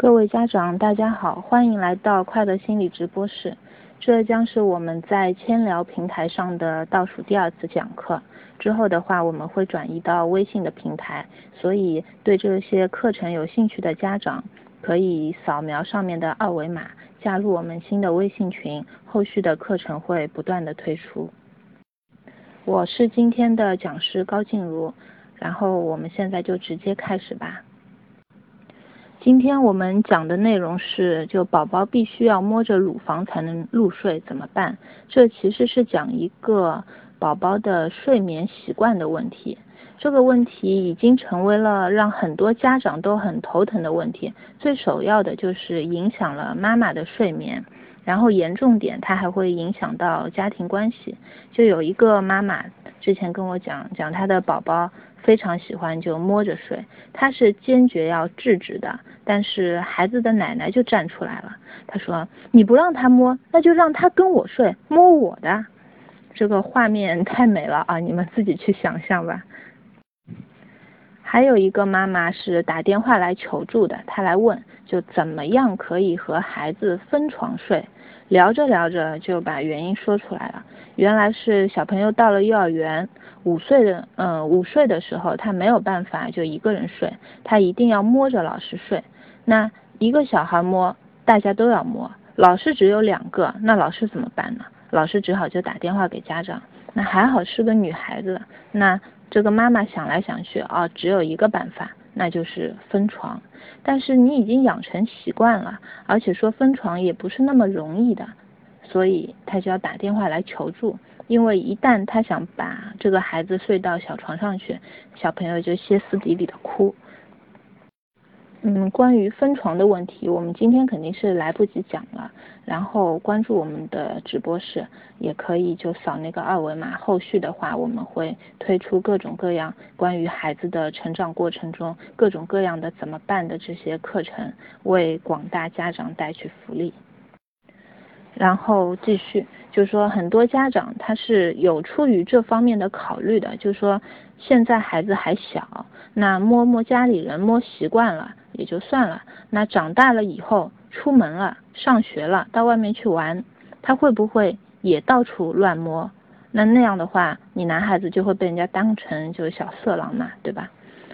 各位家长，大家好，欢迎来到快乐心理直播室。这将是我们在千聊平台上的倒数第二次讲课。之后的话，我们会转移到微信的平台，所以对这些课程有兴趣的家长，可以扫描上面的二维码，加入我们新的微信群。后续的课程会不断的推出。我是今天的讲师高静茹，然后我们现在就直接开始吧。今天我们讲的内容是，就宝宝必须要摸着乳房才能入睡怎么办？这其实是讲一个宝宝的睡眠习惯的问题。这个问题已经成为了让很多家长都很头疼的问题。最首要的就是影响了妈妈的睡眠，然后严重点，它还会影响到家庭关系。就有一个妈妈之前跟我讲，讲她的宝宝。非常喜欢就摸着睡，她是坚决要制止的，但是孩子的奶奶就站出来了，她说你不让他摸，那就让他跟我睡，摸我的，这个画面太美了啊，你们自己去想象吧。还有一个妈妈是打电话来求助的，她来问就怎么样可以和孩子分床睡。聊着聊着就把原因说出来了，原来是小朋友到了幼儿园，五岁的，嗯，午睡的时候他没有办法就一个人睡，他一定要摸着老师睡。那一个小孩摸，大家都要摸，老师只有两个，那老师怎么办呢？老师只好就打电话给家长。那还好是个女孩子，那这个妈妈想来想去，啊，只有一个办法。那就是分床，但是你已经养成习惯了，而且说分床也不是那么容易的，所以他就要打电话来求助，因为一旦他想把这个孩子睡到小床上去，小朋友就歇斯底里的哭。嗯，关于分床的问题，我们今天肯定是来不及讲了。然后关注我们的直播室，也可以就扫那个二维码。后续的话，我们会推出各种各样关于孩子的成长过程中各种各样的怎么办的这些课程，为广大家长带去福利。然后继续，就是说很多家长他是有出于这方面的考虑的，就是说现在孩子还小，那摸摸家里人摸习惯了。也就算了，那长大了以后出门了，上学了，到外面去玩，他会不会也到处乱摸？那那样的话，你男孩子就会被人家当成就是小色狼嘛，对吧？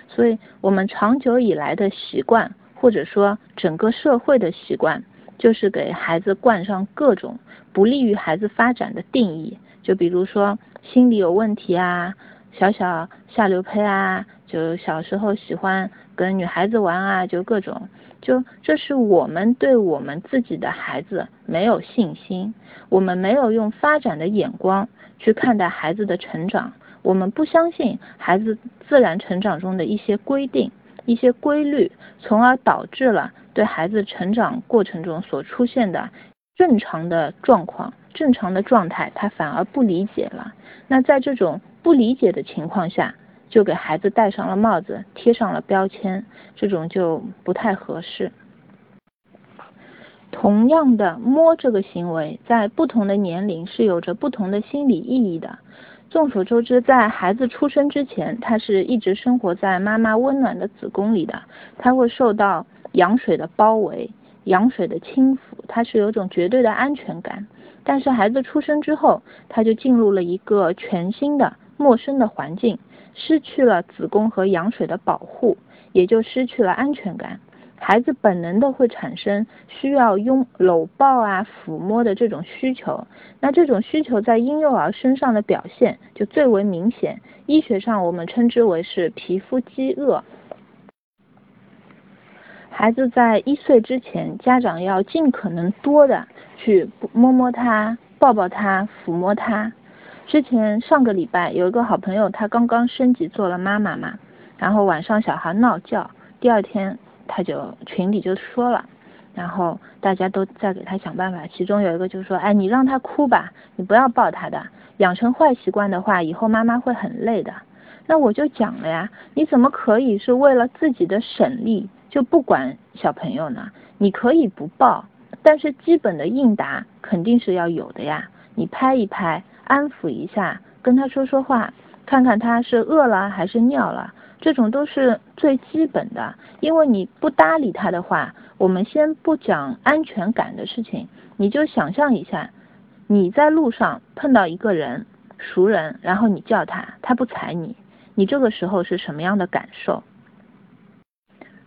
所以我们长久以来的习惯，或者说整个社会的习惯，就是给孩子灌上各种不利于孩子发展的定义，就比如说心理有问题啊，小小下流胚啊，就小时候喜欢。跟女孩子玩啊，就各种，就这是我们对我们自己的孩子没有信心，我们没有用发展的眼光去看待孩子的成长，我们不相信孩子自然成长中的一些规定、一些规律，从而导致了对孩子成长过程中所出现的正常的状况、正常的状态，他反而不理解了。那在这种不理解的情况下，就给孩子戴上了帽子，贴上了标签，这种就不太合适。同样的，摸这个行为在不同的年龄是有着不同的心理意义的。众所周知，在孩子出生之前，他是一直生活在妈妈温暖的子宫里的，他会受到羊水的包围、羊水的轻抚，他是有种绝对的安全感。但是孩子出生之后，他就进入了一个全新的、陌生的环境。失去了子宫和羊水的保护，也就失去了安全感。孩子本能的会产生需要拥搂抱啊、抚摸的这种需求。那这种需求在婴幼儿身上的表现就最为明显。医学上我们称之为是皮肤饥饿。孩子在一岁之前，家长要尽可能多的去摸摸他、抱抱他、抚摸他。之前上个礼拜有一个好朋友，他刚刚升级做了妈妈嘛，然后晚上小孩闹觉，第二天他就群里就说了，然后大家都在给他想办法，其中有一个就说，哎，你让他哭吧，你不要抱他的，养成坏习惯的话，以后妈妈会很累的。那我就讲了呀，你怎么可以是为了自己的省力就不管小朋友呢？你可以不抱，但是基本的应答肯定是要有的呀，你拍一拍。安抚一下，跟他说说话，看看他是饿了还是尿了，这种都是最基本的。因为你不搭理他的话，我们先不讲安全感的事情，你就想象一下，你在路上碰到一个人，熟人，然后你叫他，他不睬你，你这个时候是什么样的感受？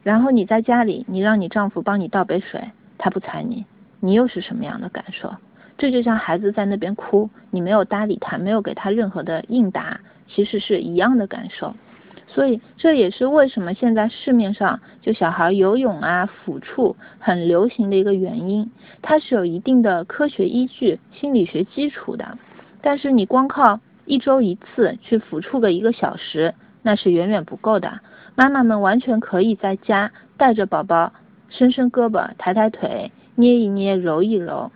然后你在家里，你让你丈夫帮你倒杯水，他不睬你，你又是什么样的感受？这就像孩子在那边哭，你没有搭理他，没有给他任何的应答，其实是一样的感受。所以这也是为什么现在市面上就小孩游泳啊、抚触很流行的一个原因，它是有一定的科学依据、心理学基础的。但是你光靠一周一次去抚触个一个小时，那是远远不够的。妈妈们完全可以在家带着宝宝，伸伸胳膊、抬抬腿、捏一捏、揉一揉。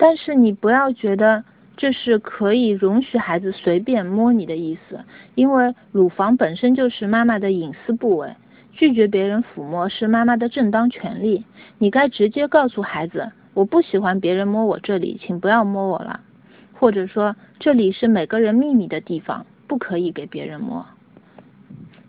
但是你不要觉得。这是可以容许孩子随便摸你的意思，因为乳房本身就是妈妈的隐私部位，拒绝别人抚摸是妈妈的正当权利。你该直接告诉孩子，我不喜欢别人摸我这里，请不要摸我了，或者说这里是每个人秘密的地方，不可以给别人摸。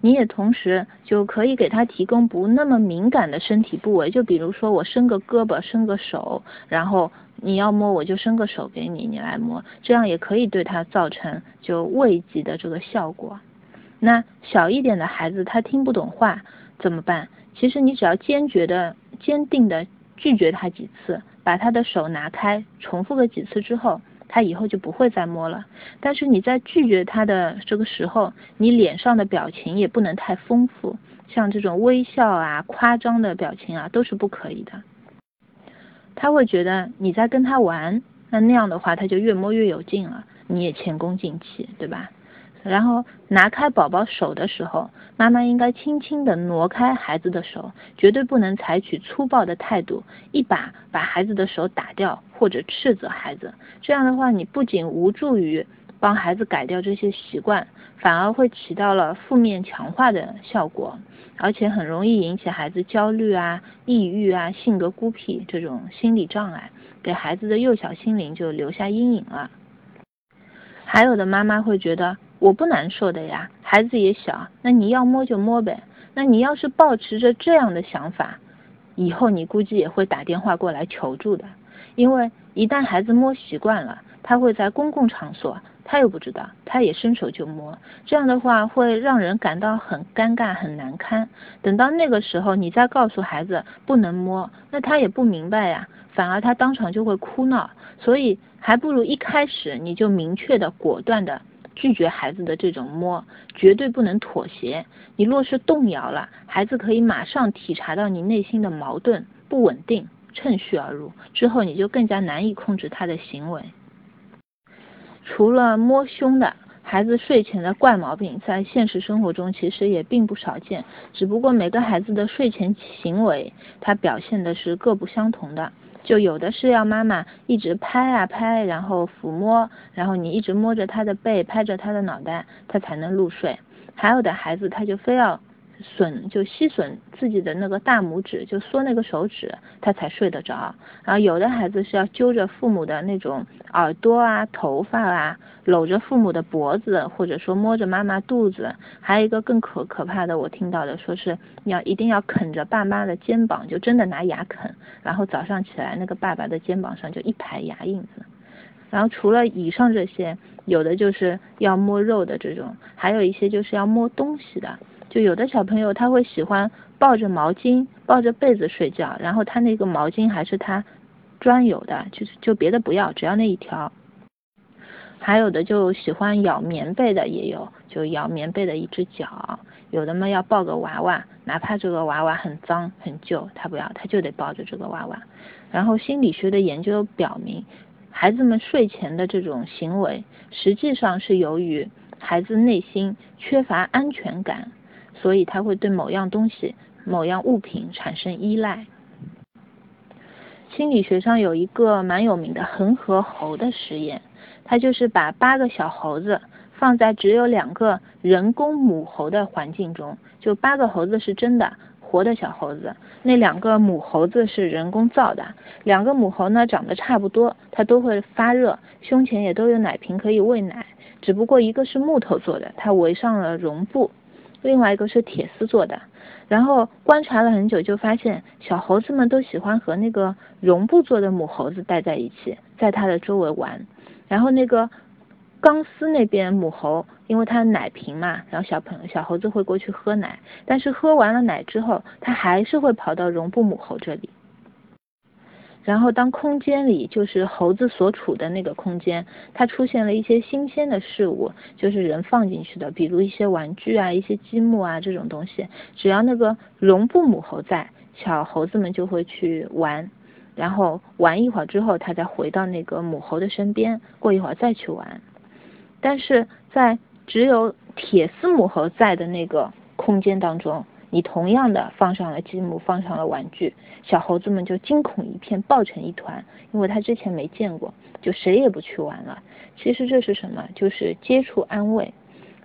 你也同时就可以给他提供不那么敏感的身体部位，就比如说我伸个胳膊，伸个手，然后你要摸我就伸个手给你，你来摸，这样也可以对他造成就慰藉的这个效果。那小一点的孩子他听不懂话怎么办？其实你只要坚决的、坚定的拒绝他几次，把他的手拿开，重复个几次之后。他以后就不会再摸了，但是你在拒绝他的这个时候，你脸上的表情也不能太丰富，像这种微笑啊、夸张的表情啊都是不可以的。他会觉得你在跟他玩，那那样的话他就越摸越有劲了，你也前功尽弃，对吧？然后拿开宝宝手的时候，妈妈应该轻轻地挪开孩子的手，绝对不能采取粗暴的态度，一把把孩子的手打掉或者斥责孩子。这样的话，你不仅无助于帮孩子改掉这些习惯，反而会起到了负面强化的效果，而且很容易引起孩子焦虑啊、抑郁啊、性格孤僻这种心理障碍，给孩子的幼小心灵就留下阴影了。还有的妈妈会觉得。我不难受的呀，孩子也小，那你要摸就摸呗。那你要是抱持着这样的想法，以后你估计也会打电话过来求助的。因为一旦孩子摸习惯了，他会在公共场所，他又不知道，他也伸手就摸，这样的话会让人感到很尴尬、很难堪。等到那个时候，你再告诉孩子不能摸，那他也不明白呀，反而他当场就会哭闹。所以还不如一开始你就明确的、果断的。拒绝孩子的这种摸，绝对不能妥协。你若是动摇了，孩子可以马上体察到你内心的矛盾不稳定，趁虚而入，之后你就更加难以控制他的行为。除了摸胸的孩子睡前的怪毛病，在现实生活中其实也并不少见，只不过每个孩子的睡前行为，他表现的是各不相同的。就有的是要妈妈一直拍啊拍，然后抚摸，然后你一直摸着他的背，拍着他的脑袋，他才能入睡。还有的孩子他就非要。损就吸吮自己的那个大拇指，就缩那个手指，他才睡得着。然后有的孩子是要揪着父母的那种耳朵啊、头发啊，搂着父母的脖子，或者说摸着妈妈肚子。还有一个更可可怕的，我听到的说是要一定要啃着爸妈的肩膀，就真的拿牙啃。然后早上起来，那个爸爸的肩膀上就一排牙印子。然后除了以上这些，有的就是要摸肉的这种，还有一些就是要摸东西的。就有的小朋友他会喜欢抱着毛巾抱着被子睡觉，然后他那个毛巾还是他专有的，就是就别的不要，只要那一条。还有的就喜欢咬棉被的也有，就咬棉被的一只脚。有的嘛要抱个娃娃，哪怕这个娃娃很脏很旧，他不要，他就得抱着这个娃娃。然后心理学的研究表明，孩子们睡前的这种行为，实际上是由于孩子内心缺乏安全感。所以他会对某样东西、某样物品产生依赖。心理学上有一个蛮有名的恒河猴的实验，它就是把八个小猴子放在只有两个人工母猴的环境中，就八个猴子是真的活的小猴子，那两个母猴子是人工造的。两个母猴呢长得差不多，它都会发热，胸前也都有奶瓶可以喂奶，只不过一个是木头做的，它围上了绒布。另外一个是铁丝做的。然后观察了很久，就发现小猴子们都喜欢和那个绒布做的母猴子待在一起，在它的周围玩。然后那个钢丝那边母猴，因为它奶瓶嘛，然后小朋友小猴子会过去喝奶，但是喝完了奶之后，它还是会跑到绒布母猴这里。然后，当空间里就是猴子所处的那个空间，它出现了一些新鲜的事物，就是人放进去的，比如一些玩具啊、一些积木啊这种东西。只要那个绒布母猴在，小猴子们就会去玩，然后玩一会儿之后，它再回到那个母猴的身边，过一会儿再去玩。但是在只有铁丝母猴在的那个空间当中。你同样的放上了积木，放上了玩具，小猴子们就惊恐一片，抱成一团，因为他之前没见过，就谁也不去玩了。其实这是什么？就是接触安慰。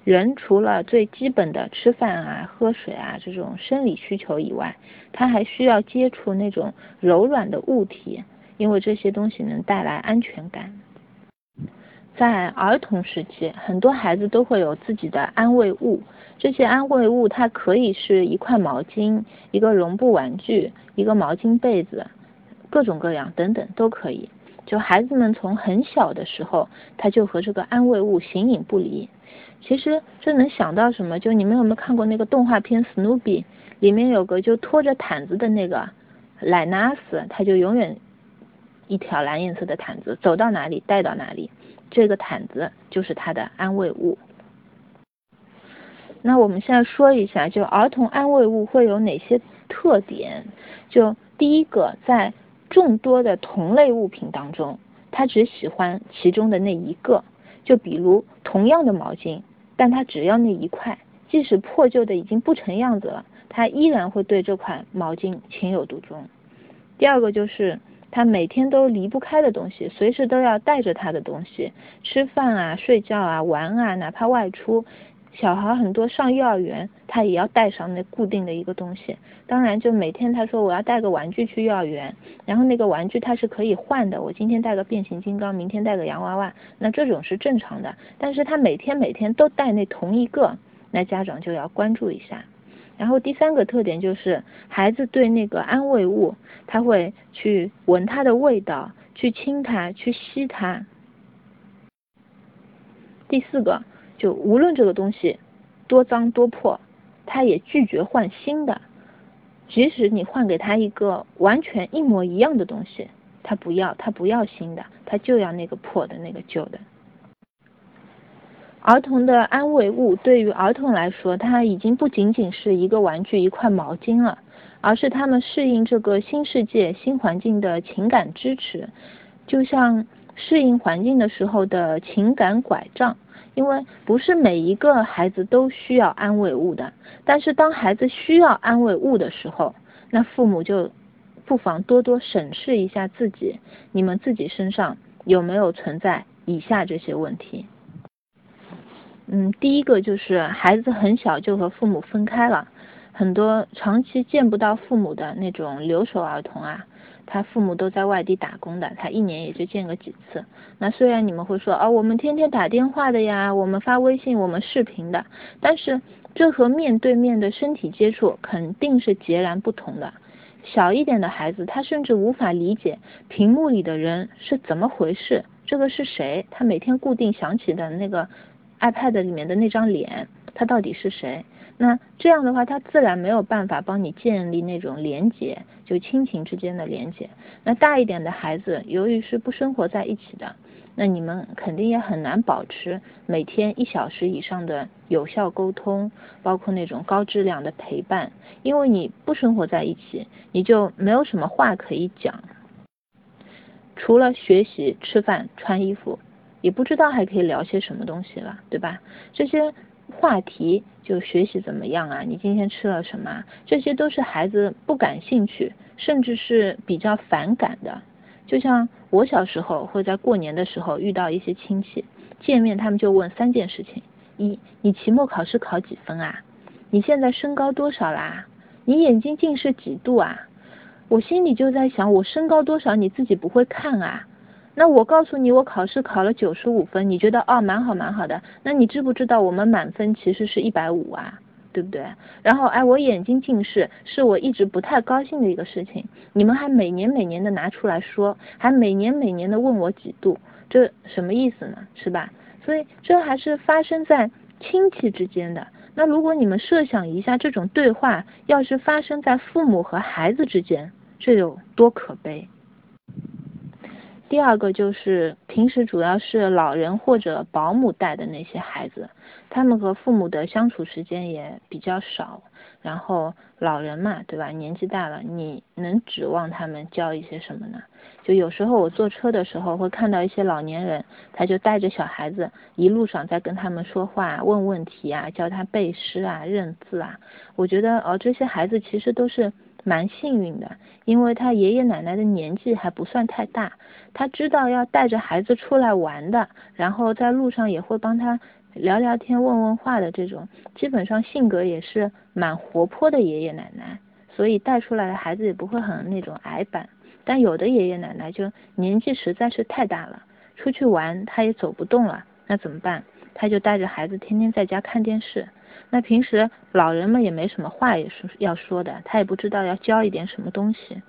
人除了最基本的吃饭啊、喝水啊这种生理需求以外，他还需要接触那种柔软的物体，因为这些东西能带来安全感。在儿童时期，很多孩子都会有自己的安慰物。这些安慰物，它可以是一块毛巾、一个绒布玩具、一个毛巾被子，各种各样等等都可以。就孩子们从很小的时候，他就和这个安慰物形影不离。其实这能想到什么？就你们有没有看过那个动画片《史努比》？里面有个就拖着毯子的那个莱纳斯，他就永远一条蓝颜色的毯子，走到哪里带到哪里。这个毯子就是他的安慰物。那我们现在说一下，就儿童安慰物会有哪些特点？就第一个，在众多的同类物品当中，他只喜欢其中的那一个。就比如同样的毛巾，但他只要那一块，即使破旧的已经不成样子了，他依然会对这款毛巾情有独钟。第二个就是。他每天都离不开的东西，随时都要带着他的东西，吃饭啊、睡觉啊、玩啊，哪怕外出，小孩很多上幼儿园，他也要带上那固定的一个东西。当然，就每天他说我要带个玩具去幼儿园，然后那个玩具它是可以换的，我今天带个变形金刚，明天带个洋娃娃，那这种是正常的。但是他每天每天都带那同一个，那家长就要关注一下。然后第三个特点就是孩子对那个安慰物，他会去闻它的味道，去亲它，去吸它。第四个，就无论这个东西多脏多破，他也拒绝换新的，即使你换给他一个完全一模一样的东西，他不要，他不要新的，他就要那个破的那个旧的。儿童的安慰物对于儿童来说，它已经不仅仅是一个玩具、一块毛巾了，而是他们适应这个新世界、新环境的情感支持，就像适应环境的时候的情感拐杖。因为不是每一个孩子都需要安慰物的，但是当孩子需要安慰物的时候，那父母就不妨多多审视一下自己，你们自己身上有没有存在以下这些问题。嗯，第一个就是孩子很小就和父母分开了，很多长期见不到父母的那种留守儿童啊，他父母都在外地打工的，他一年也就见个几次。那虽然你们会说，哦，我们天天打电话的呀，我们发微信，我们视频的，但是这和面对面的身体接触肯定是截然不同的。小一点的孩子，他甚至无法理解屏幕里的人是怎么回事，这个是谁？他每天固定想起的那个。iPad 里面的那张脸，他到底是谁？那这样的话，他自然没有办法帮你建立那种连结，就亲情之间的连结。那大一点的孩子，由于是不生活在一起的，那你们肯定也很难保持每天一小时以上的有效沟通，包括那种高质量的陪伴，因为你不生活在一起，你就没有什么话可以讲，除了学习、吃饭、穿衣服。也不知道还可以聊些什么东西了，对吧？这些话题就学习怎么样啊？你今天吃了什么？这些都是孩子不感兴趣，甚至是比较反感的。就像我小时候会在过年的时候遇到一些亲戚，见面他们就问三件事情：一，你期末考试考几分啊？你现在身高多少啦？你眼睛近视几度啊？我心里就在想，我身高多少你自己不会看啊？那我告诉你，我考试考了九十五分，你觉得哦蛮好蛮好的。那你知不知道我们满分其实是一百五啊？对不对？然后哎，我眼睛近视是我一直不太高兴的一个事情，你们还每年每年的拿出来说，还每年每年的问我几度，这什么意思呢？是吧？所以这还是发生在亲戚之间的。那如果你们设想一下，这种对话要是发生在父母和孩子之间，这有多可悲？第二个就是平时主要是老人或者保姆带的那些孩子，他们和父母的相处时间也比较少。然后老人嘛，对吧？年纪大了，你能指望他们教一些什么呢？就有时候我坐车的时候会看到一些老年人，他就带着小孩子，一路上在跟他们说话、问问题啊，教他背诗啊、认字啊。我觉得哦，这些孩子其实都是。蛮幸运的，因为他爷爷奶奶的年纪还不算太大，他知道要带着孩子出来玩的，然后在路上也会帮他聊聊天、问问话的这种，基本上性格也是蛮活泼的爷爷奶奶，所以带出来的孩子也不会很那种矮板。但有的爷爷奶奶就年纪实在是太大了，出去玩他也走不动了，那怎么办？他就带着孩子天天在家看电视。那平时老人们也没什么话也是要说的，他也不知道要教一点什么东西。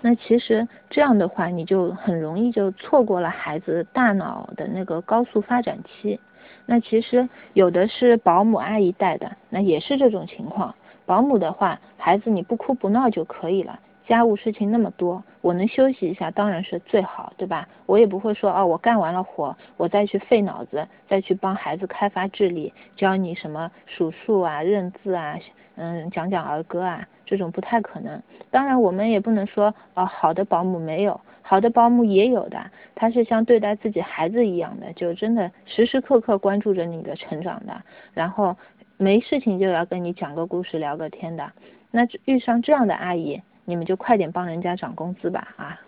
那其实这样的话，你就很容易就错过了孩子大脑的那个高速发展期。那其实有的是保姆阿姨带的，那也是这种情况。保姆的话，孩子你不哭不闹就可以了。家务事情那么多，我能休息一下当然是最好，对吧？我也不会说哦，我干完了活，我再去费脑子，再去帮孩子开发智力，教你什么数数啊、认字啊，嗯，讲讲儿歌啊，这种不太可能。当然，我们也不能说哦，好的保姆没有，好的保姆也有的，他是像对待自己孩子一样的，就真的时时刻刻关注着你的成长的，然后没事情就要跟你讲个故事、聊个天的。那遇上这样的阿姨。你们就快点帮人家涨工资吧啊！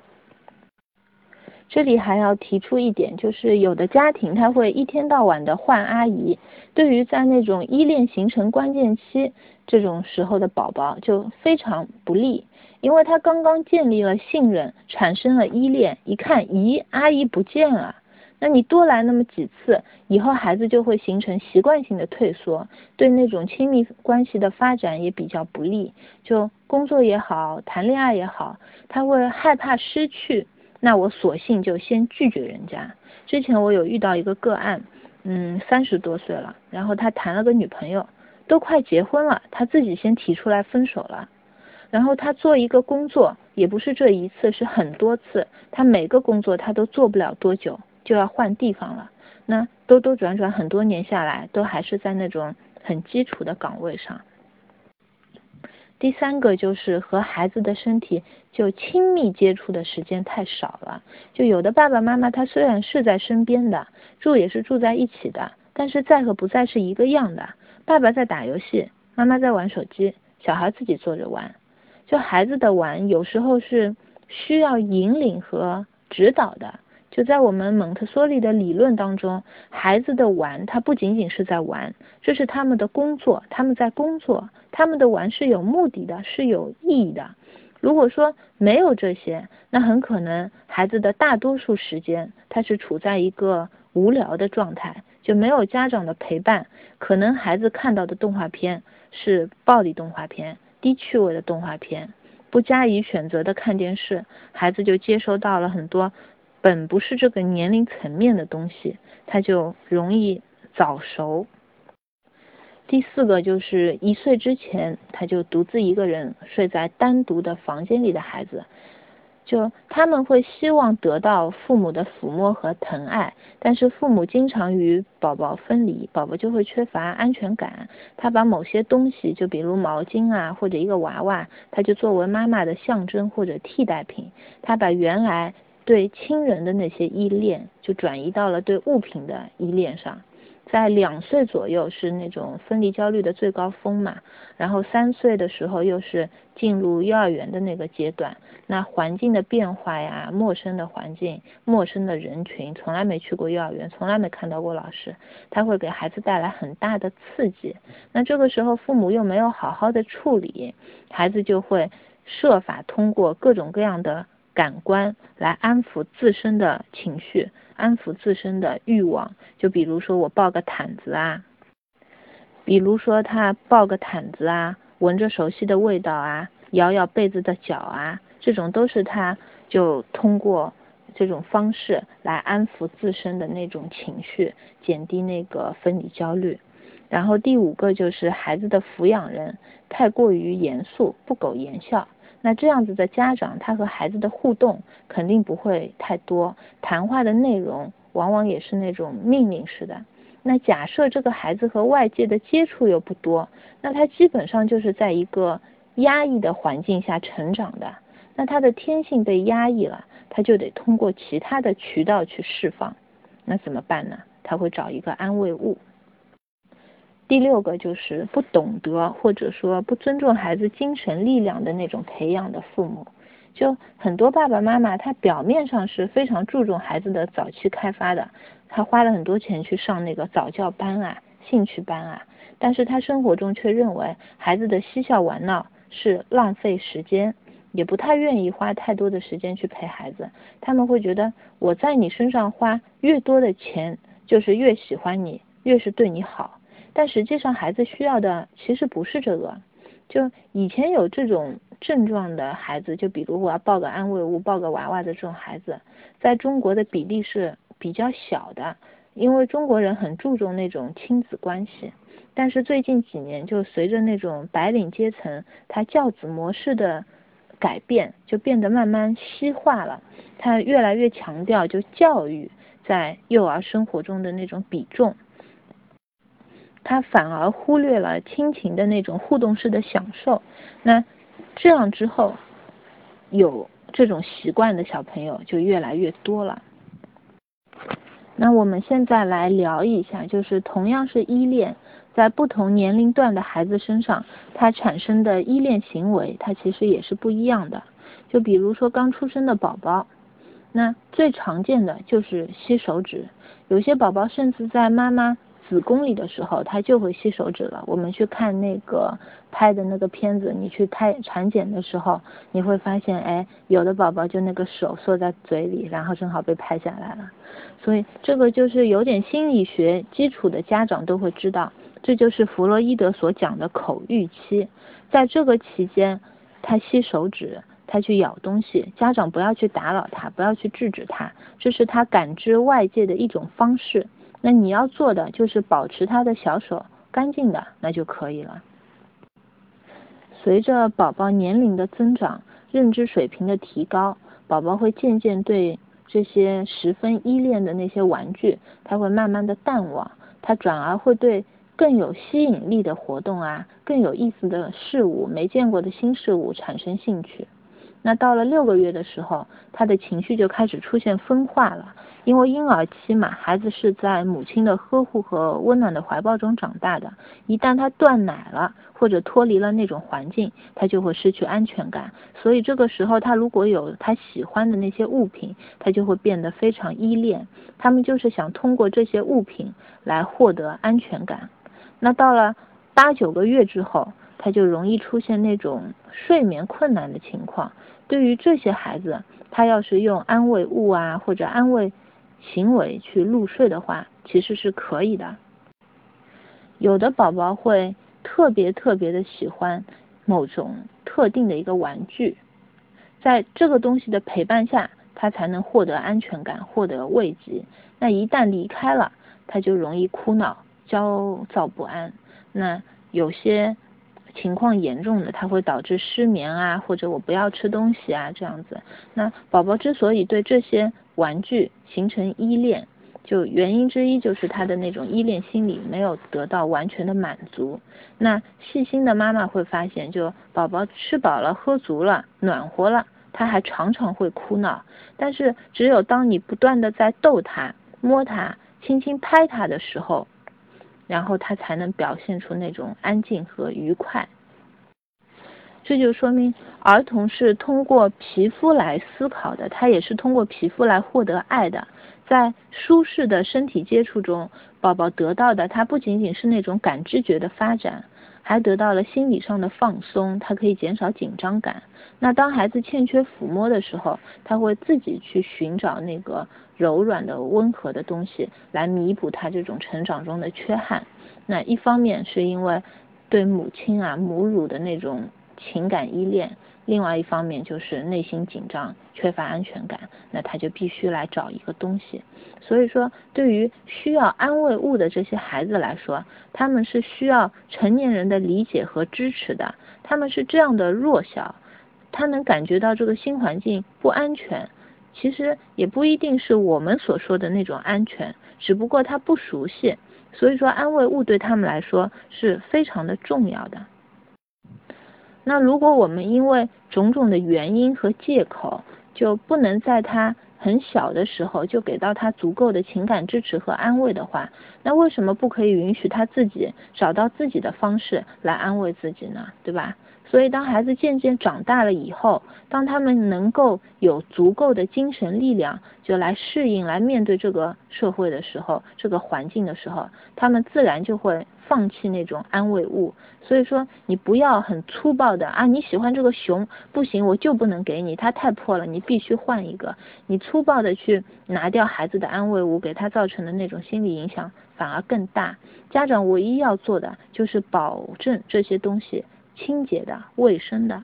这里还要提出一点，就是有的家庭他会一天到晚的换阿姨，对于在那种依恋形成关键期这种时候的宝宝就非常不利，因为他刚刚建立了信任，产生了依恋，一看咦，阿姨不见了。那你多来那么几次，以后孩子就会形成习惯性的退缩，对那种亲密关系的发展也比较不利。就工作也好，谈恋爱也好，他会害怕失去，那我索性就先拒绝人家。之前我有遇到一个个案，嗯，三十多岁了，然后他谈了个女朋友，都快结婚了，他自己先提出来分手了。然后他做一个工作，也不是这一次，是很多次，他每个工作他都做不了多久。就要换地方了，那兜兜转转很多年下来，都还是在那种很基础的岗位上。第三个就是和孩子的身体就亲密接触的时间太少了，就有的爸爸妈妈他虽然是在身边的，住也是住在一起的，但是在和不在是一个样的。爸爸在打游戏，妈妈在玩手机，小孩自己坐着玩。就孩子的玩有时候是需要引领和指导的。就在我们蒙特梭利的理论当中，孩子的玩，他不仅仅是在玩，这是他们的工作，他们在工作，他们的玩是有目的的，是有意义的。如果说没有这些，那很可能孩子的大多数时间，他是处在一个无聊的状态，就没有家长的陪伴，可能孩子看到的动画片是暴力动画片、低趣味的动画片，不加以选择的看电视，孩子就接收到了很多。本不是这个年龄层面的东西，他就容易早熟。第四个就是一岁之前他就独自一个人睡在单独的房间里的孩子，就他们会希望得到父母的抚摸和疼爱，但是父母经常与宝宝分离，宝宝就会缺乏安全感。他把某些东西，就比如毛巾啊或者一个娃娃，他就作为妈妈的象征或者替代品。他把原来对亲人的那些依恋，就转移到了对物品的依恋上。在两岁左右是那种分离焦虑的最高峰嘛，然后三岁的时候又是进入幼儿园的那个阶段。那环境的变化呀，陌生的环境，陌生的人群，从来没去过幼儿园，从来没看到过老师，他会给孩子带来很大的刺激。那这个时候父母又没有好好的处理，孩子就会设法通过各种各样的。感官来安抚自身的情绪，安抚自身的欲望。就比如说，我抱个毯子啊。比如说他抱个毯子啊，闻着熟悉的味道啊，摇摇被子的脚啊，这种都是他就通过这种方式来安抚自身的那种情绪，减低那个分离焦虑。然后第五个就是孩子的抚养人太过于严肃，不苟言笑。那这样子的家长，他和孩子的互动肯定不会太多，谈话的内容往往也是那种命令式的。那假设这个孩子和外界的接触又不多，那他基本上就是在一个压抑的环境下成长的，那他的天性被压抑了，他就得通过其他的渠道去释放。那怎么办呢？他会找一个安慰物。第六个就是不懂得或者说不尊重孩子精神力量的那种培养的父母，就很多爸爸妈妈他表面上是非常注重孩子的早期开发的，他花了很多钱去上那个早教班啊、兴趣班啊，但是他生活中却认为孩子的嬉笑玩闹是浪费时间，也不太愿意花太多的时间去陪孩子，他们会觉得我在你身上花越多的钱，就是越喜欢你，越是对你好。但实际上，孩子需要的其实不是这个。就以前有这种症状的孩子，就比如我要抱个安慰物、抱个娃娃的这种孩子，在中国的比例是比较小的，因为中国人很注重那种亲子关系。但是最近几年，就随着那种白领阶层他教子模式的改变，就变得慢慢西化了。他越来越强调就教育在幼儿生活中的那种比重。他反而忽略了亲情的那种互动式的享受，那这样之后，有这种习惯的小朋友就越来越多了。那我们现在来聊一下，就是同样是依恋，在不同年龄段的孩子身上，他产生的依恋行为，它其实也是不一样的。就比如说刚出生的宝宝，那最常见的就是吸手指，有些宝宝甚至在妈妈。子宫里的时候，他就会吸手指了。我们去看那个拍的那个片子，你去拍产检的时候，你会发现，哎，有的宝宝就那个手缩在嘴里，然后正好被拍下来了。所以这个就是有点心理学基础的家长都会知道，这就是弗洛伊德所讲的口欲期。在这个期间，他吸手指，他去咬东西，家长不要去打扰他，不要去制止他，这是他感知外界的一种方式。那你要做的就是保持他的小手干净的，那就可以了。随着宝宝年龄的增长，认知水平的提高，宝宝会渐渐对这些十分依恋的那些玩具，他会慢慢的淡忘，他转而会对更有吸引力的活动啊，更有意思的事物，没见过的新事物产生兴趣。那到了六个月的时候，他的情绪就开始出现分化了。因为婴儿期嘛，孩子是在母亲的呵护和温暖的怀抱中长大的。一旦他断奶了，或者脱离了那种环境，他就会失去安全感。所以这个时候，他如果有他喜欢的那些物品，他就会变得非常依恋。他们就是想通过这些物品来获得安全感。那到了八九个月之后，他就容易出现那种睡眠困难的情况。对于这些孩子，他要是用安慰物啊或者安慰行为去入睡的话，其实是可以的。有的宝宝会特别特别的喜欢某种特定的一个玩具，在这个东西的陪伴下，他才能获得安全感，获得慰藉。那一旦离开了，他就容易哭闹、焦躁不安。那有些。情况严重的，它会导致失眠啊，或者我不要吃东西啊这样子。那宝宝之所以对这些玩具形成依恋，就原因之一就是他的那种依恋心理没有得到完全的满足。那细心的妈妈会发现，就宝宝吃饱了、喝足了、暖和了，他还常常会哭闹。但是只有当你不断的在逗他、摸他、轻轻拍他的时候，然后他才能表现出那种安静和愉快，这就说明儿童是通过皮肤来思考的，他也是通过皮肤来获得爱的。在舒适的身体接触中，宝宝得到的他不仅仅是那种感知觉的发展，还得到了心理上的放松，它可以减少紧张感。那当孩子欠缺抚摸的时候，他会自己去寻找那个柔软的、温和的东西来弥补他这种成长中的缺憾。那一方面是因为对母亲啊母乳的那种情感依恋，另外一方面就是内心紧张、缺乏安全感，那他就必须来找一个东西。所以说，对于需要安慰物的这些孩子来说，他们是需要成年人的理解和支持的。他们是这样的弱小，他能感觉到这个新环境不安全，其实也不一定是我们所说的那种安全，只不过他不熟悉。所以说，安慰物对他们来说是非常的重要的。那如果我们因为种种的原因和借口，就不能在他很小的时候就给到他足够的情感支持和安慰的话，那为什么不可以允许他自己找到自己的方式来安慰自己呢？对吧？所以当孩子渐渐长大了以后，当他们能够有足够的精神力量，就来适应、来面对这个社会的时候，这个环境的时候，他们自然就会。放弃那种安慰物，所以说你不要很粗暴的啊，你喜欢这个熊不行，我就不能给你，它太破了，你必须换一个。你粗暴的去拿掉孩子的安慰物，给他造成的那种心理影响反而更大。家长唯一要做的就是保证这些东西清洁的、卫生的。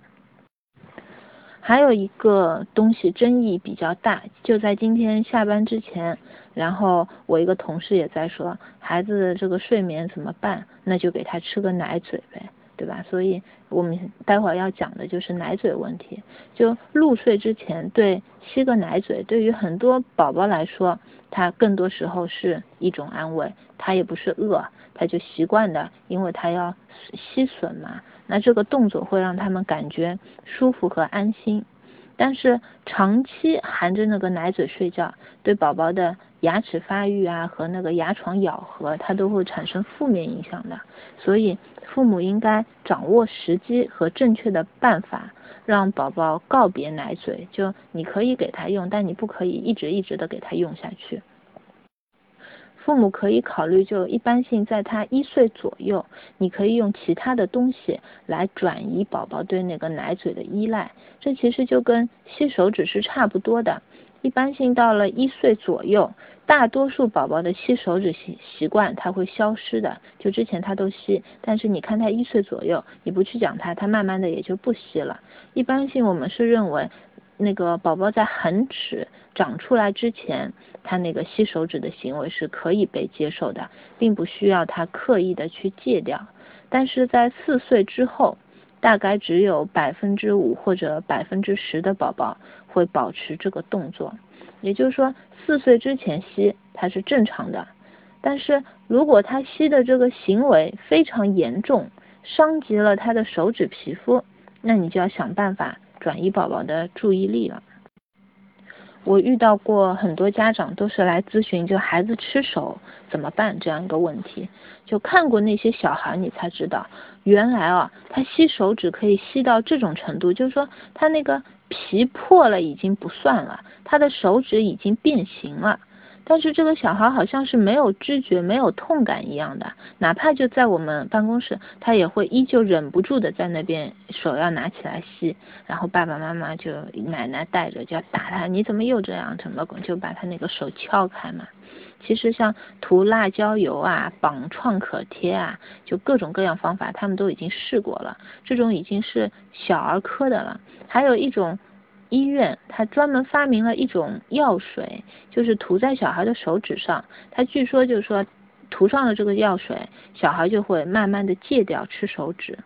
还有一个东西争议比较大，就在今天下班之前，然后我一个同事也在说，孩子这个睡眠怎么办？那就给他吃个奶嘴呗，对吧？所以我们待会儿要讲的就是奶嘴问题。就入睡之前对吸个奶嘴，对于很多宝宝来说，他更多时候是一种安慰，他也不是饿，他就习惯的，因为他要吸吮嘛。那这个动作会让他们感觉舒服和安心，但是长期含着那个奶嘴睡觉，对宝宝的牙齿发育啊和那个牙床咬合，它都会产生负面影响的。所以父母应该掌握时机和正确的办法，让宝宝告别奶嘴。就你可以给他用，但你不可以一直一直的给他用下去。父母可以考虑，就一般性在他一岁左右，你可以用其他的东西来转移宝宝对那个奶嘴的依赖。这其实就跟吸手指是差不多的。一般性到了一岁左右，大多数宝宝的吸手指习习惯它会消失的。就之前他都吸，但是你看他一岁左右，你不去讲他，他慢慢的也就不吸了。一般性我们是认为。那个宝宝在恒齿长出来之前，他那个吸手指的行为是可以被接受的，并不需要他刻意的去戒掉。但是在四岁之后，大概只有百分之五或者百分之十的宝宝会保持这个动作。也就是说，四岁之前吸它是正常的，但是如果他吸的这个行为非常严重，伤及了他的手指皮肤，那你就要想办法。转移宝宝的注意力了。我遇到过很多家长都是来咨询，就孩子吃手怎么办这样一个问题。就看过那些小孩，你才知道，原来啊，他吸手指可以吸到这种程度，就是说他那个皮破了已经不算了，他的手指已经变形了。但是这个小孩好像是没有知觉、没有痛感一样的，哪怕就在我们办公室，他也会依旧忍不住的在那边手要拿起来吸，然后爸爸妈妈就奶奶带着就要打他，你怎么又这样？怎么就把他那个手撬开嘛？其实像涂辣椒油啊、绑创可贴啊，就各种各样方法，他们都已经试过了，这种已经是小儿科的了。还有一种。医院他专门发明了一种药水，就是涂在小孩的手指上。他据说就是说，涂上了这个药水，小孩就会慢慢的戒掉吃手指。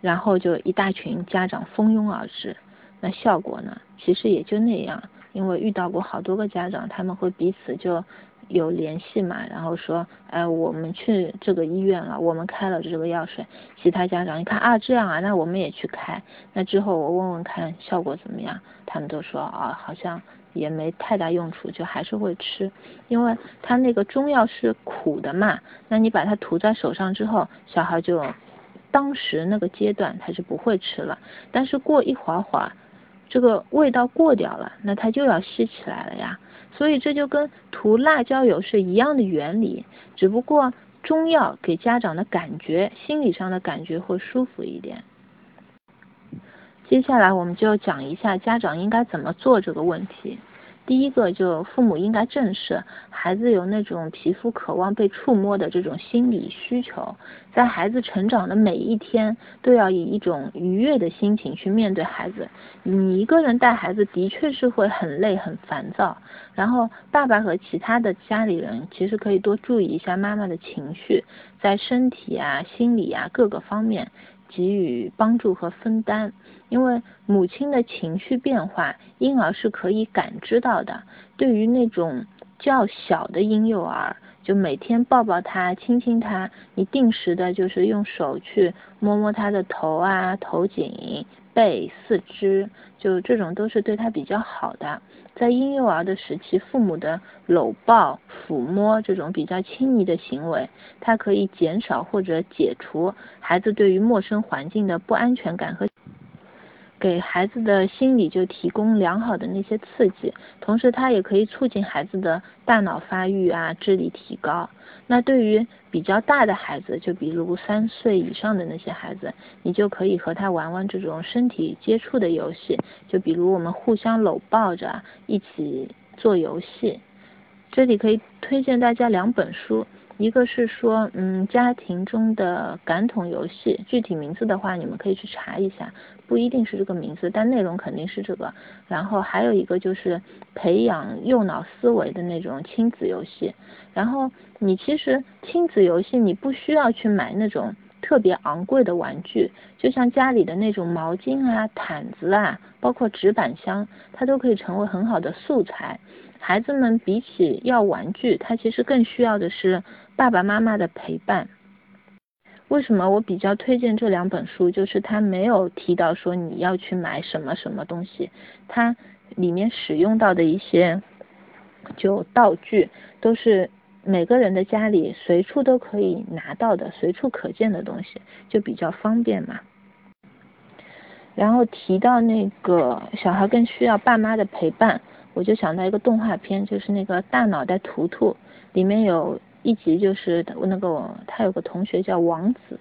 然后就一大群家长蜂拥而至，那效果呢，其实也就那样。因为遇到过好多个家长，他们会彼此就。有联系嘛？然后说，哎，我们去这个医院了，我们开了这个药水。其他家长一看啊，这样啊，那我们也去开。那之后我问问看效果怎么样，他们都说啊，好像也没太大用处，就还是会吃，因为它那个中药是苦的嘛。那你把它涂在手上之后，小孩就当时那个阶段他是不会吃了，但是过一会儿会儿，这个味道过掉了，那他就要吸起来了呀。所以这就跟涂辣椒油是一样的原理，只不过中药给家长的感觉，心理上的感觉会舒服一点。接下来我们就讲一下家长应该怎么做这个问题。第一个，就父母应该正视孩子有那种皮肤渴望被触摸的这种心理需求，在孩子成长的每一天，都要以一种愉悦的心情去面对孩子。你一个人带孩子的确是会很累很烦躁，然后爸爸和其他的家里人其实可以多注意一下妈妈的情绪，在身体啊、心理啊各个方面。给予帮助和分担，因为母亲的情绪变化，婴儿是可以感知到的。对于那种较小的婴幼儿，就每天抱抱他，亲亲他，你定时的就是用手去摸摸他的头啊、头颈、背、四肢，就这种都是对他比较好的。在婴幼儿的时期，父母的搂抱、抚摸这种比较亲昵的行为，它可以减少或者解除孩子对于陌生环境的不安全感和。给孩子的心理就提供良好的那些刺激，同时它也可以促进孩子的大脑发育啊，智力提高。那对于比较大的孩子，就比如三岁以上的那些孩子，你就可以和他玩玩这种身体接触的游戏，就比如我们互相搂抱着一起做游戏。这里可以推荐大家两本书。一个是说，嗯，家庭中的感统游戏，具体名字的话，你们可以去查一下，不一定是这个名字，但内容肯定是这个。然后还有一个就是培养右脑思维的那种亲子游戏。然后你其实亲子游戏，你不需要去买那种特别昂贵的玩具，就像家里的那种毛巾啊、毯子啊，包括纸板箱，它都可以成为很好的素材。孩子们比起要玩具，他其实更需要的是爸爸妈妈的陪伴。为什么我比较推荐这两本书？就是它没有提到说你要去买什么什么东西，它里面使用到的一些就道具都是每个人的家里随处都可以拿到的、随处可见的东西，就比较方便嘛。然后提到那个小孩更需要爸妈的陪伴。我就想到一个动画片，就是那个大脑袋图图，里面有一集就是那个他有个同学叫王子，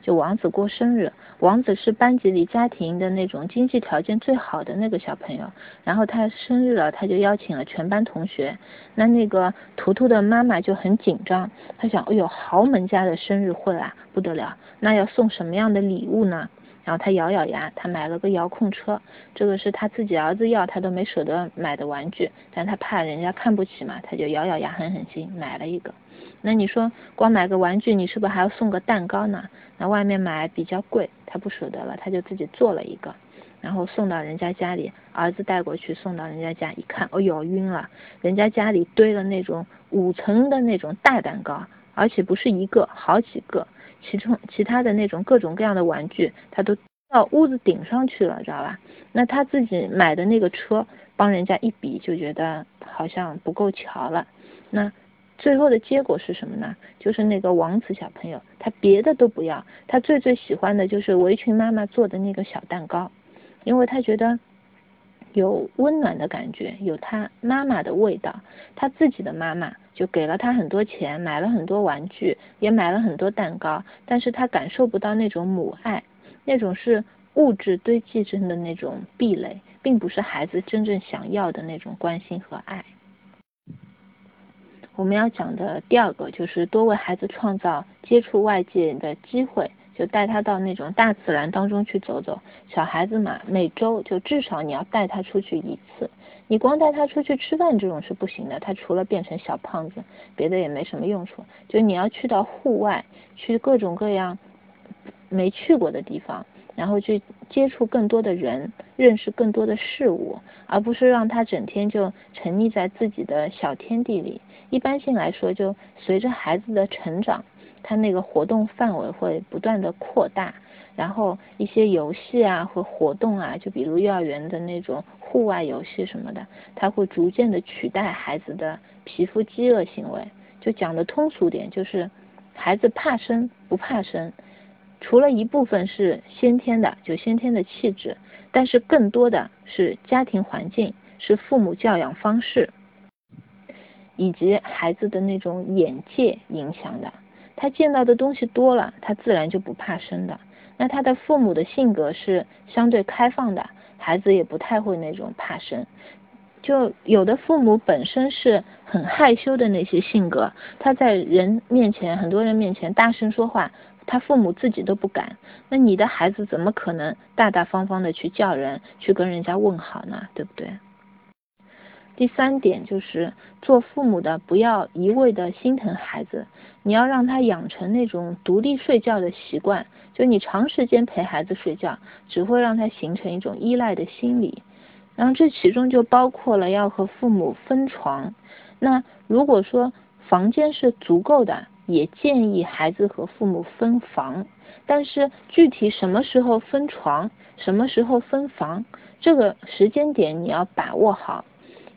就王子过生日，王子是班级里家庭的那种经济条件最好的那个小朋友，然后他生日了，他就邀请了全班同学，那那个图图的妈妈就很紧张，他想，哎呦，豪门家的生日会啊，不得了，那要送什么样的礼物呢？然后他咬咬牙，他买了个遥控车，这个是他自己儿子要他都没舍得买的玩具，但他怕人家看不起嘛，他就咬咬牙狠狠心买了一个。那你说光买个玩具，你是不是还要送个蛋糕呢？那外面买比较贵，他不舍得了，他就自己做了一个，然后送到人家家里，儿子带过去送到人家家一看，哦呦晕了，人家家里堆了那种五层的那种大蛋糕，而且不是一个，好几个。其中其他的那种各种各样的玩具，他都到屋子顶上去了，知道吧？那他自己买的那个车，帮人家一比，就觉得好像不够瞧了。那最后的结果是什么呢？就是那个王子小朋友，他别的都不要，他最最喜欢的就是围裙妈妈做的那个小蛋糕，因为他觉得。有温暖的感觉，有他妈妈的味道，他自己的妈妈就给了他很多钱，买了很多玩具，也买了很多蛋糕，但是他感受不到那种母爱，那种是物质堆积成的那种壁垒，并不是孩子真正想要的那种关心和爱。我们要讲的第二个就是多为孩子创造接触外界的机会。就带他到那种大自然当中去走走，小孩子嘛，每周就至少你要带他出去一次。你光带他出去吃饭这种是不行的，他除了变成小胖子，别的也没什么用处。就你要去到户外，去各种各样没去过的地方，然后去接触更多的人，认识更多的事物，而不是让他整天就沉溺在自己的小天地里。一般性来说，就随着孩子的成长。他那个活动范围会不断的扩大，然后一些游戏啊和活动啊，就比如幼儿园的那种户外游戏什么的，它会逐渐的取代孩子的皮肤饥饿行为。就讲的通俗点，就是孩子怕生不怕生，除了一部分是先天的，就先天的气质，但是更多的是家庭环境，是父母教养方式，以及孩子的那种眼界影响的。他见到的东西多了，他自然就不怕生的。那他的父母的性格是相对开放的，孩子也不太会那种怕生。就有的父母本身是很害羞的那些性格，他在人面前、很多人面前大声说话，他父母自己都不敢。那你的孩子怎么可能大大方方的去叫人、去跟人家问好呢？对不对？第三点就是做父母的不要一味的心疼孩子，你要让他养成那种独立睡觉的习惯。就你长时间陪孩子睡觉，只会让他形成一种依赖的心理。然后这其中就包括了要和父母分床。那如果说房间是足够的，也建议孩子和父母分房。但是具体什么时候分床，什么时候分房，这个时间点你要把握好。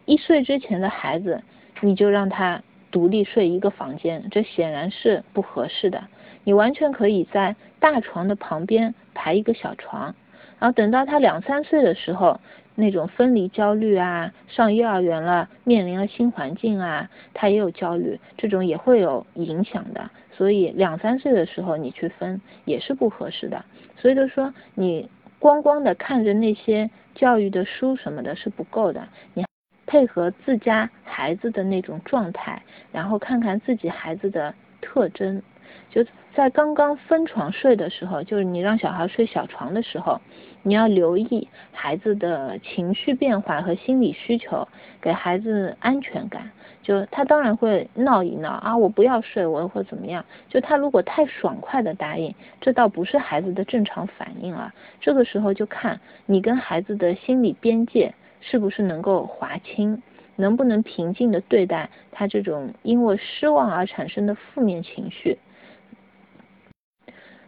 一岁之前的孩子，你就让他独立睡一个房间，这显然是不合适的。你完全可以在大床的旁边排一个小床，然后等到他两三岁的时候，那种分离焦虑啊，上幼儿园了，面临了新环境啊，他也有焦虑，这种也会有影响的。所以两三岁的时候你去分也是不合适的。所以就说你光光的看着那些教育的书什么的是不够的，你。配合自家孩子的那种状态，然后看看自己孩子的特征，就在刚刚分床睡的时候，就是你让小孩睡小床的时候，你要留意孩子的情绪变化和心理需求，给孩子安全感。就他当然会闹一闹啊，我不要睡，我会怎么样？就他如果太爽快的答应，这倒不是孩子的正常反应了。这个时候就看你跟孩子的心理边界。是不是能够划清？能不能平静的对待他这种因为失望而产生的负面情绪？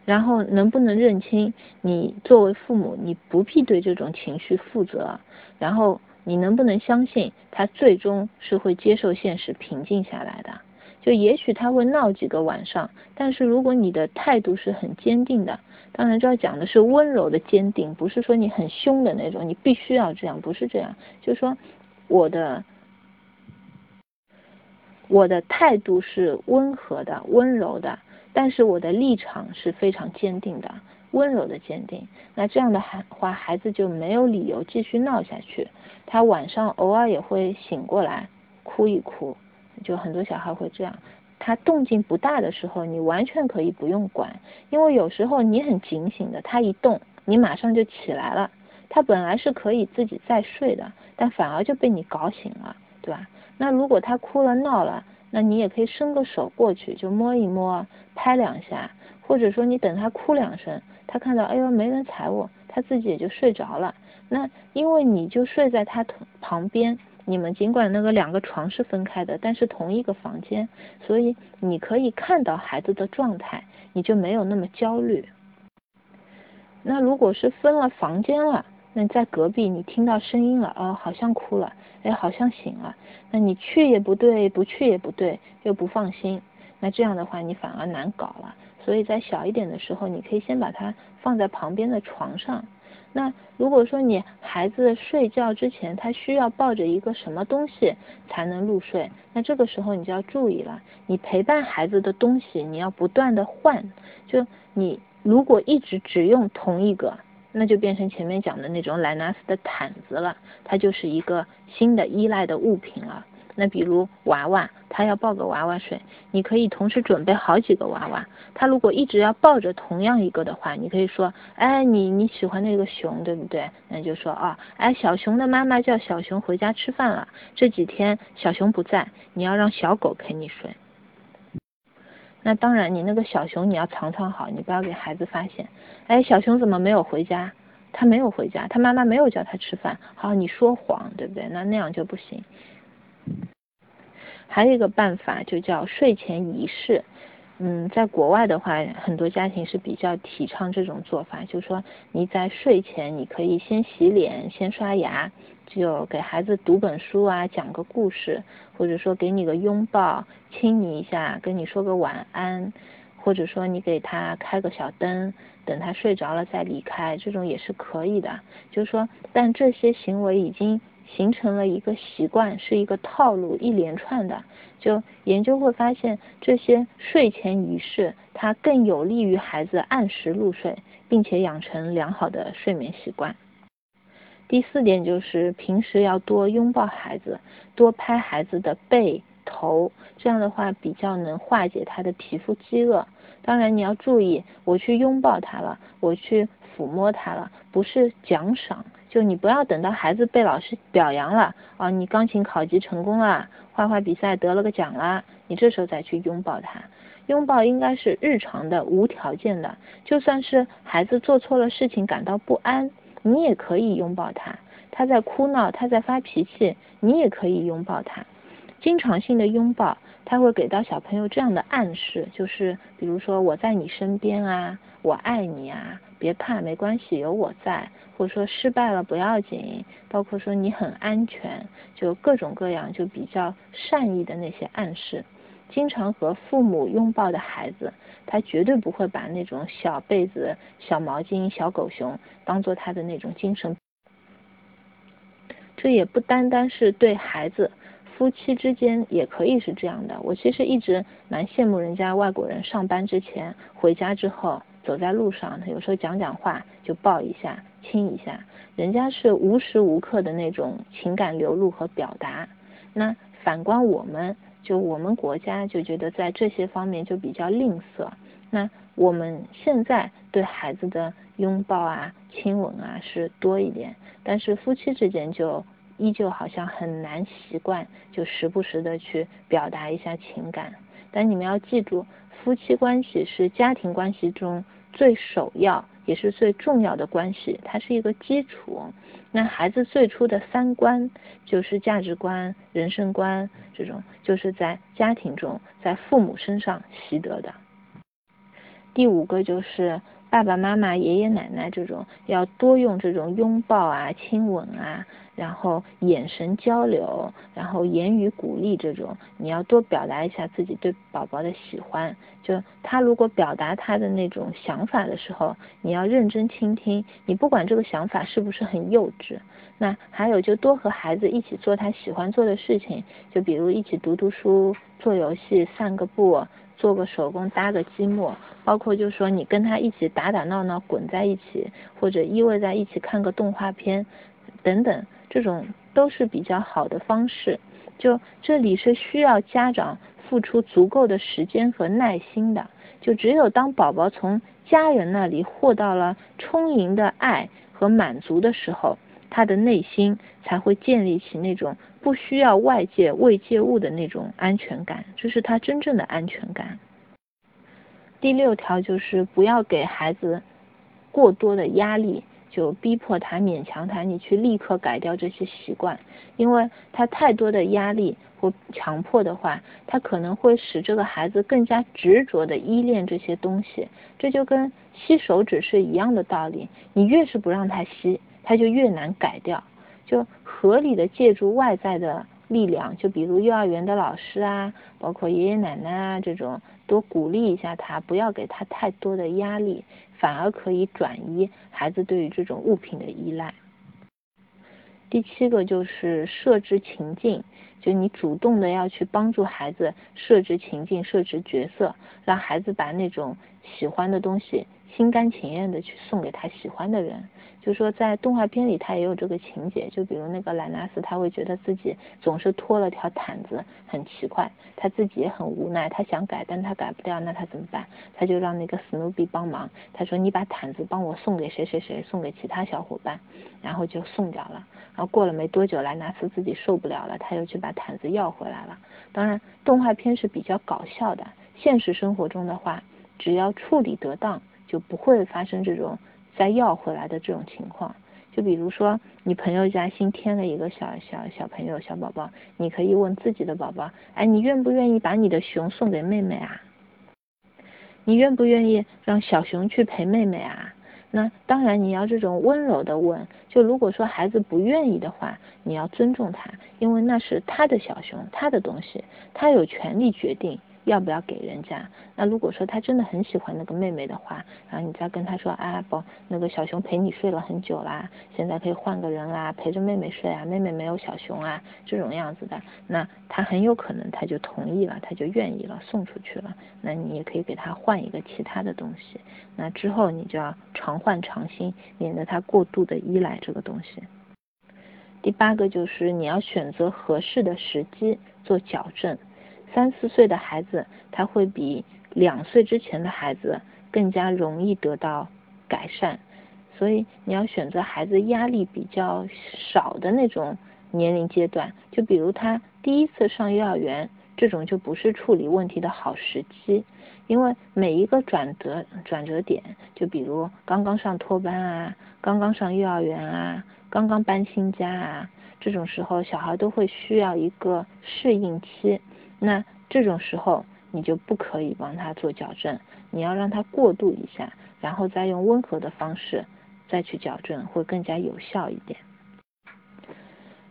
然后能不能认清你作为父母，你不必对这种情绪负责？然后你能不能相信他最终是会接受现实，平静下来的？就也许他会闹几个晚上，但是如果你的态度是很坚定的，当然这要讲的是温柔的坚定，不是说你很凶的那种，你必须要这样，不是这样，就是说我的我的态度是温和的、温柔的，但是我的立场是非常坚定的、温柔的坚定。那这样的孩话，孩子就没有理由继续闹下去，他晚上偶尔也会醒过来哭一哭。就很多小孩会这样，他动静不大的时候，你完全可以不用管，因为有时候你很警醒的，他一动，你马上就起来了。他本来是可以自己再睡的，但反而就被你搞醒了，对吧？那如果他哭了闹了，那你也可以伸个手过去，就摸一摸，拍两下，或者说你等他哭两声，他看到哎呦没人踩我，他自己也就睡着了。那因为你就睡在他旁边。你们尽管那个两个床是分开的，但是同一个房间，所以你可以看到孩子的状态，你就没有那么焦虑。那如果是分了房间了，那在隔壁你听到声音了，哦，好像哭了，哎，好像醒了，那你去也不对，不去也不对，又不放心，那这样的话你反而难搞了。所以在小一点的时候，你可以先把它放在旁边的床上。那如果说你孩子睡觉之前，他需要抱着一个什么东西才能入睡，那这个时候你就要注意了。你陪伴孩子的东西，你要不断的换。就你如果一直只用同一个，那就变成前面讲的那种莱纳斯的毯子了，它就是一个新的依赖的物品了。那比如娃娃，他要抱个娃娃睡，你可以同时准备好几个娃娃。他如果一直要抱着同样一个的话，你可以说，哎，你你喜欢那个熊，对不对？那就说啊，哎，小熊的妈妈叫小熊回家吃饭了，这几天小熊不在，你要让小狗陪你睡。那当然，你那个小熊你要藏藏好，你不要给孩子发现。哎，小熊怎么没有回家？他没有回家，他妈妈没有叫他吃饭。好，你说谎，对不对？那那样就不行。还有一个办法就叫睡前仪式，嗯，在国外的话，很多家庭是比较提倡这种做法，就是说你在睡前你可以先洗脸，先刷牙，就给孩子读本书啊，讲个故事，或者说给你个拥抱，亲你一下，跟你说个晚安，或者说你给他开个小灯，等他睡着了再离开，这种也是可以的。就是说，但这些行为已经。形成了一个习惯，是一个套路，一连串的。就研究会发现，这些睡前仪式它更有利于孩子按时入睡，并且养成良好的睡眠习惯。第四点就是平时要多拥抱孩子，多拍孩子的背。头这样的话比较能化解他的皮肤饥饿。当然你要注意，我去拥抱他了，我去抚摸他了，不是奖赏。就你不要等到孩子被老师表扬了啊，你钢琴考级成功了，画画比赛得了个奖啦，你这时候再去拥抱他。拥抱应该是日常的、无条件的。就算是孩子做错了事情感到不安，你也可以拥抱他。他在哭闹，他在发脾气，你也可以拥抱他。经常性的拥抱，他会给到小朋友这样的暗示，就是比如说我在你身边啊，我爱你啊，别怕，没关系，有我在，或者说失败了不要紧，包括说你很安全，就各种各样就比较善意的那些暗示。经常和父母拥抱的孩子，他绝对不会把那种小被子、小毛巾、小狗熊当做他的那种精神。这也不单单是对孩子。夫妻之间也可以是这样的。我其实一直蛮羡慕人家外国人上班之前回家之后走在路上，他有时候讲讲话就抱一下亲一下，人家是无时无刻的那种情感流露和表达。那反观我们，就我们国家就觉得在这些方面就比较吝啬。那我们现在对孩子的拥抱啊、亲吻啊是多一点，但是夫妻之间就。依旧好像很难习惯，就时不时的去表达一下情感。但你们要记住，夫妻关系是家庭关系中最首要也是最重要的关系，它是一个基础。那孩子最初的三观，就是价值观、人生观这种，就是在家庭中，在父母身上习得的。第五个就是爸爸妈妈、爷爷奶奶这种，要多用这种拥抱啊、亲吻啊。然后眼神交流，然后言语鼓励这种，你要多表达一下自己对宝宝的喜欢。就他如果表达他的那种想法的时候，你要认真倾听。你不管这个想法是不是很幼稚，那还有就多和孩子一起做他喜欢做的事情，就比如一起读读书、做游戏、散个步、做个手工、搭个积木，包括就说你跟他一起打打闹闹、滚在一起，或者依偎在一起看个动画片等等。这种都是比较好的方式，就这里是需要家长付出足够的时间和耐心的。就只有当宝宝从家人那里获到了充盈的爱和满足的时候，他的内心才会建立起那种不需要外界慰藉物的那种安全感，这是他真正的安全感。第六条就是不要给孩子过多的压力。就逼迫他、勉强他，你去立刻改掉这些习惯，因为他太多的压力或强迫的话，他可能会使这个孩子更加执着的依恋这些东西。这就跟吸手指是一样的道理，你越是不让他吸，他就越难改掉。就合理的借助外在的力量，就比如幼儿园的老师啊，包括爷爷奶奶啊这种，多鼓励一下他，不要给他太多的压力。反而可以转移孩子对于这种物品的依赖。第七个就是设置情境，就你主动的要去帮助孩子设置情境、设置角色，让孩子把那种喜欢的东西心甘情愿的去送给他喜欢的人。就说在动画片里，他也有这个情节，就比如那个莱纳斯，他会觉得自己总是拖了条毯子，很奇怪，他自己也很无奈，他想改，但他改不掉，那他怎么办？他就让那个史努比帮忙，他说你把毯子帮我送给谁谁谁，送给其他小伙伴，然后就送掉了。然后过了没多久，莱纳斯自己受不了了，他又去把毯子要回来了。当然，动画片是比较搞笑的，现实生活中的话，只要处理得当，就不会发生这种。再要回来的这种情况，就比如说你朋友家新添了一个小小小朋友小宝宝，你可以问自己的宝宝，哎，你愿不愿意把你的熊送给妹妹啊？你愿不愿意让小熊去陪妹妹啊？那当然你要这种温柔的问，就如果说孩子不愿意的话，你要尊重他，因为那是他的小熊，他的东西，他有权利决定要不要给人家。那如果说他真的很喜欢那个妹妹的话，然后你再跟他说啊，宝，那个小熊陪你睡了很久啦，现在可以换个人啦，陪着妹妹睡啊，妹妹没有小熊啊，这种样子的，那他很有可能他就同意了，他就愿意了，送出去了。那你也可以给他换一个其他的东西。那之后你就要常换常新，免得他过度的依赖这个东西。第八个就是你要选择合适的时机做矫正。三四岁的孩子他会比两岁之前的孩子更加容易得到改善，所以你要选择孩子压力比较少的那种年龄阶段。就比如他第一次上幼儿园，这种就不是处理问题的好时机，因为每一个转折转折点，就比如刚刚上托班啊，刚刚上幼儿园啊。刚刚搬新家啊，这种时候小孩都会需要一个适应期，那这种时候你就不可以帮他做矫正，你要让他过渡一下，然后再用温和的方式再去矫正，会更加有效一点。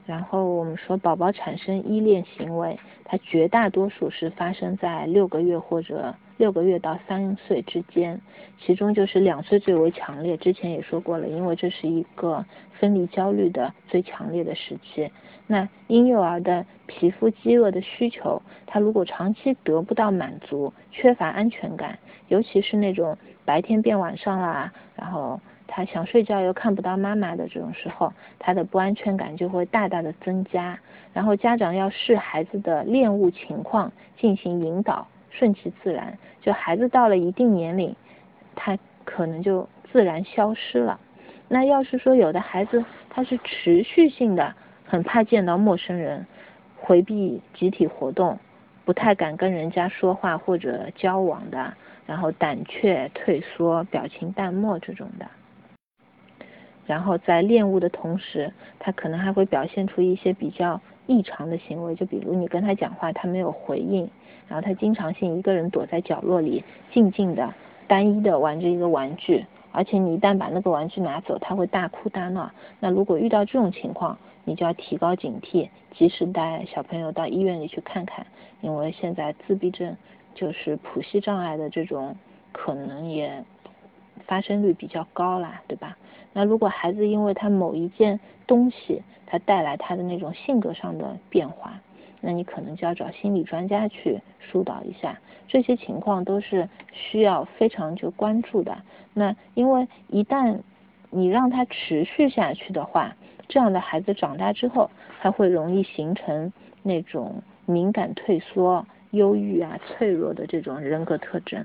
然后我们说，宝宝产生依恋行为，它绝大多数是发生在六个月或者六个月到三岁之间，其中就是两岁最为强烈。之前也说过了，因为这是一个分离焦虑的最强烈的时期。那婴幼儿的皮肤饥饿的需求，他如果长期得不到满足，缺乏安全感，尤其是那种白天变晚上啦，然后。他想睡觉又看不到妈妈的这种时候，他的不安全感就会大大的增加。然后家长要视孩子的恋物情况进行引导，顺其自然。就孩子到了一定年龄，他可能就自然消失了。那要是说有的孩子他是持续性的很怕见到陌生人，回避集体活动，不太敢跟人家说话或者交往的，然后胆怯退缩、表情淡漠这种的。然后在恋物的同时，他可能还会表现出一些比较异常的行为，就比如你跟他讲话，他没有回应，然后他经常性一个人躲在角落里，静静的、单一的玩着一个玩具，而且你一旦把那个玩具拿走，他会大哭大闹。那如果遇到这种情况，你就要提高警惕，及时带小朋友到医院里去看看，因为现在自闭症就是谱系障碍的这种可能也。发生率比较高啦，对吧？那如果孩子因为他某一件东西，他带来他的那种性格上的变化，那你可能就要找心理专家去疏导一下。这些情况都是需要非常就关注的。那因为一旦你让他持续下去的话，这样的孩子长大之后，他会容易形成那种敏感、退缩、忧郁啊、脆弱的这种人格特征。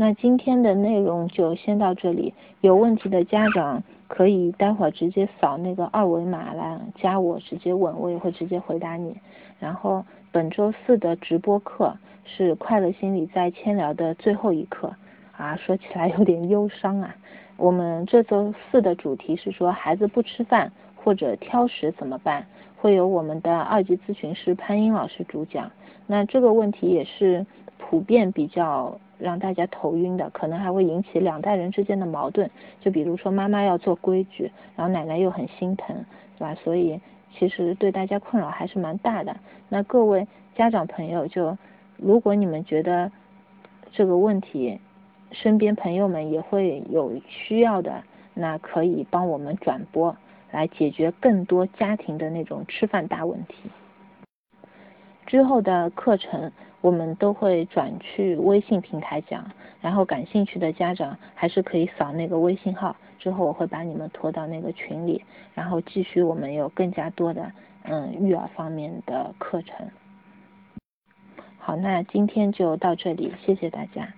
那今天的内容就先到这里，有问题的家长可以待会儿直接扫那个二维码来加我，直接问，我也会直接回答你。然后本周四的直播课是快乐心理在千聊的最后一课啊，说起来有点忧伤啊。我们这周四的主题是说孩子不吃饭或者挑食怎么办，会有我们的二级咨询师潘英老师主讲。那这个问题也是普遍比较。让大家头晕的，可能还会引起两代人之间的矛盾。就比如说妈妈要做规矩，然后奶奶又很心疼，对吧？所以其实对大家困扰还是蛮大的。那各位家长朋友，就如果你们觉得这个问题，身边朋友们也会有需要的，那可以帮我们转播，来解决更多家庭的那种吃饭大问题。之后的课程。我们都会转去微信平台讲，然后感兴趣的家长还是可以扫那个微信号，之后我会把你们拖到那个群里，然后继续我们有更加多的嗯育儿方面的课程。好，那今天就到这里，谢谢大家。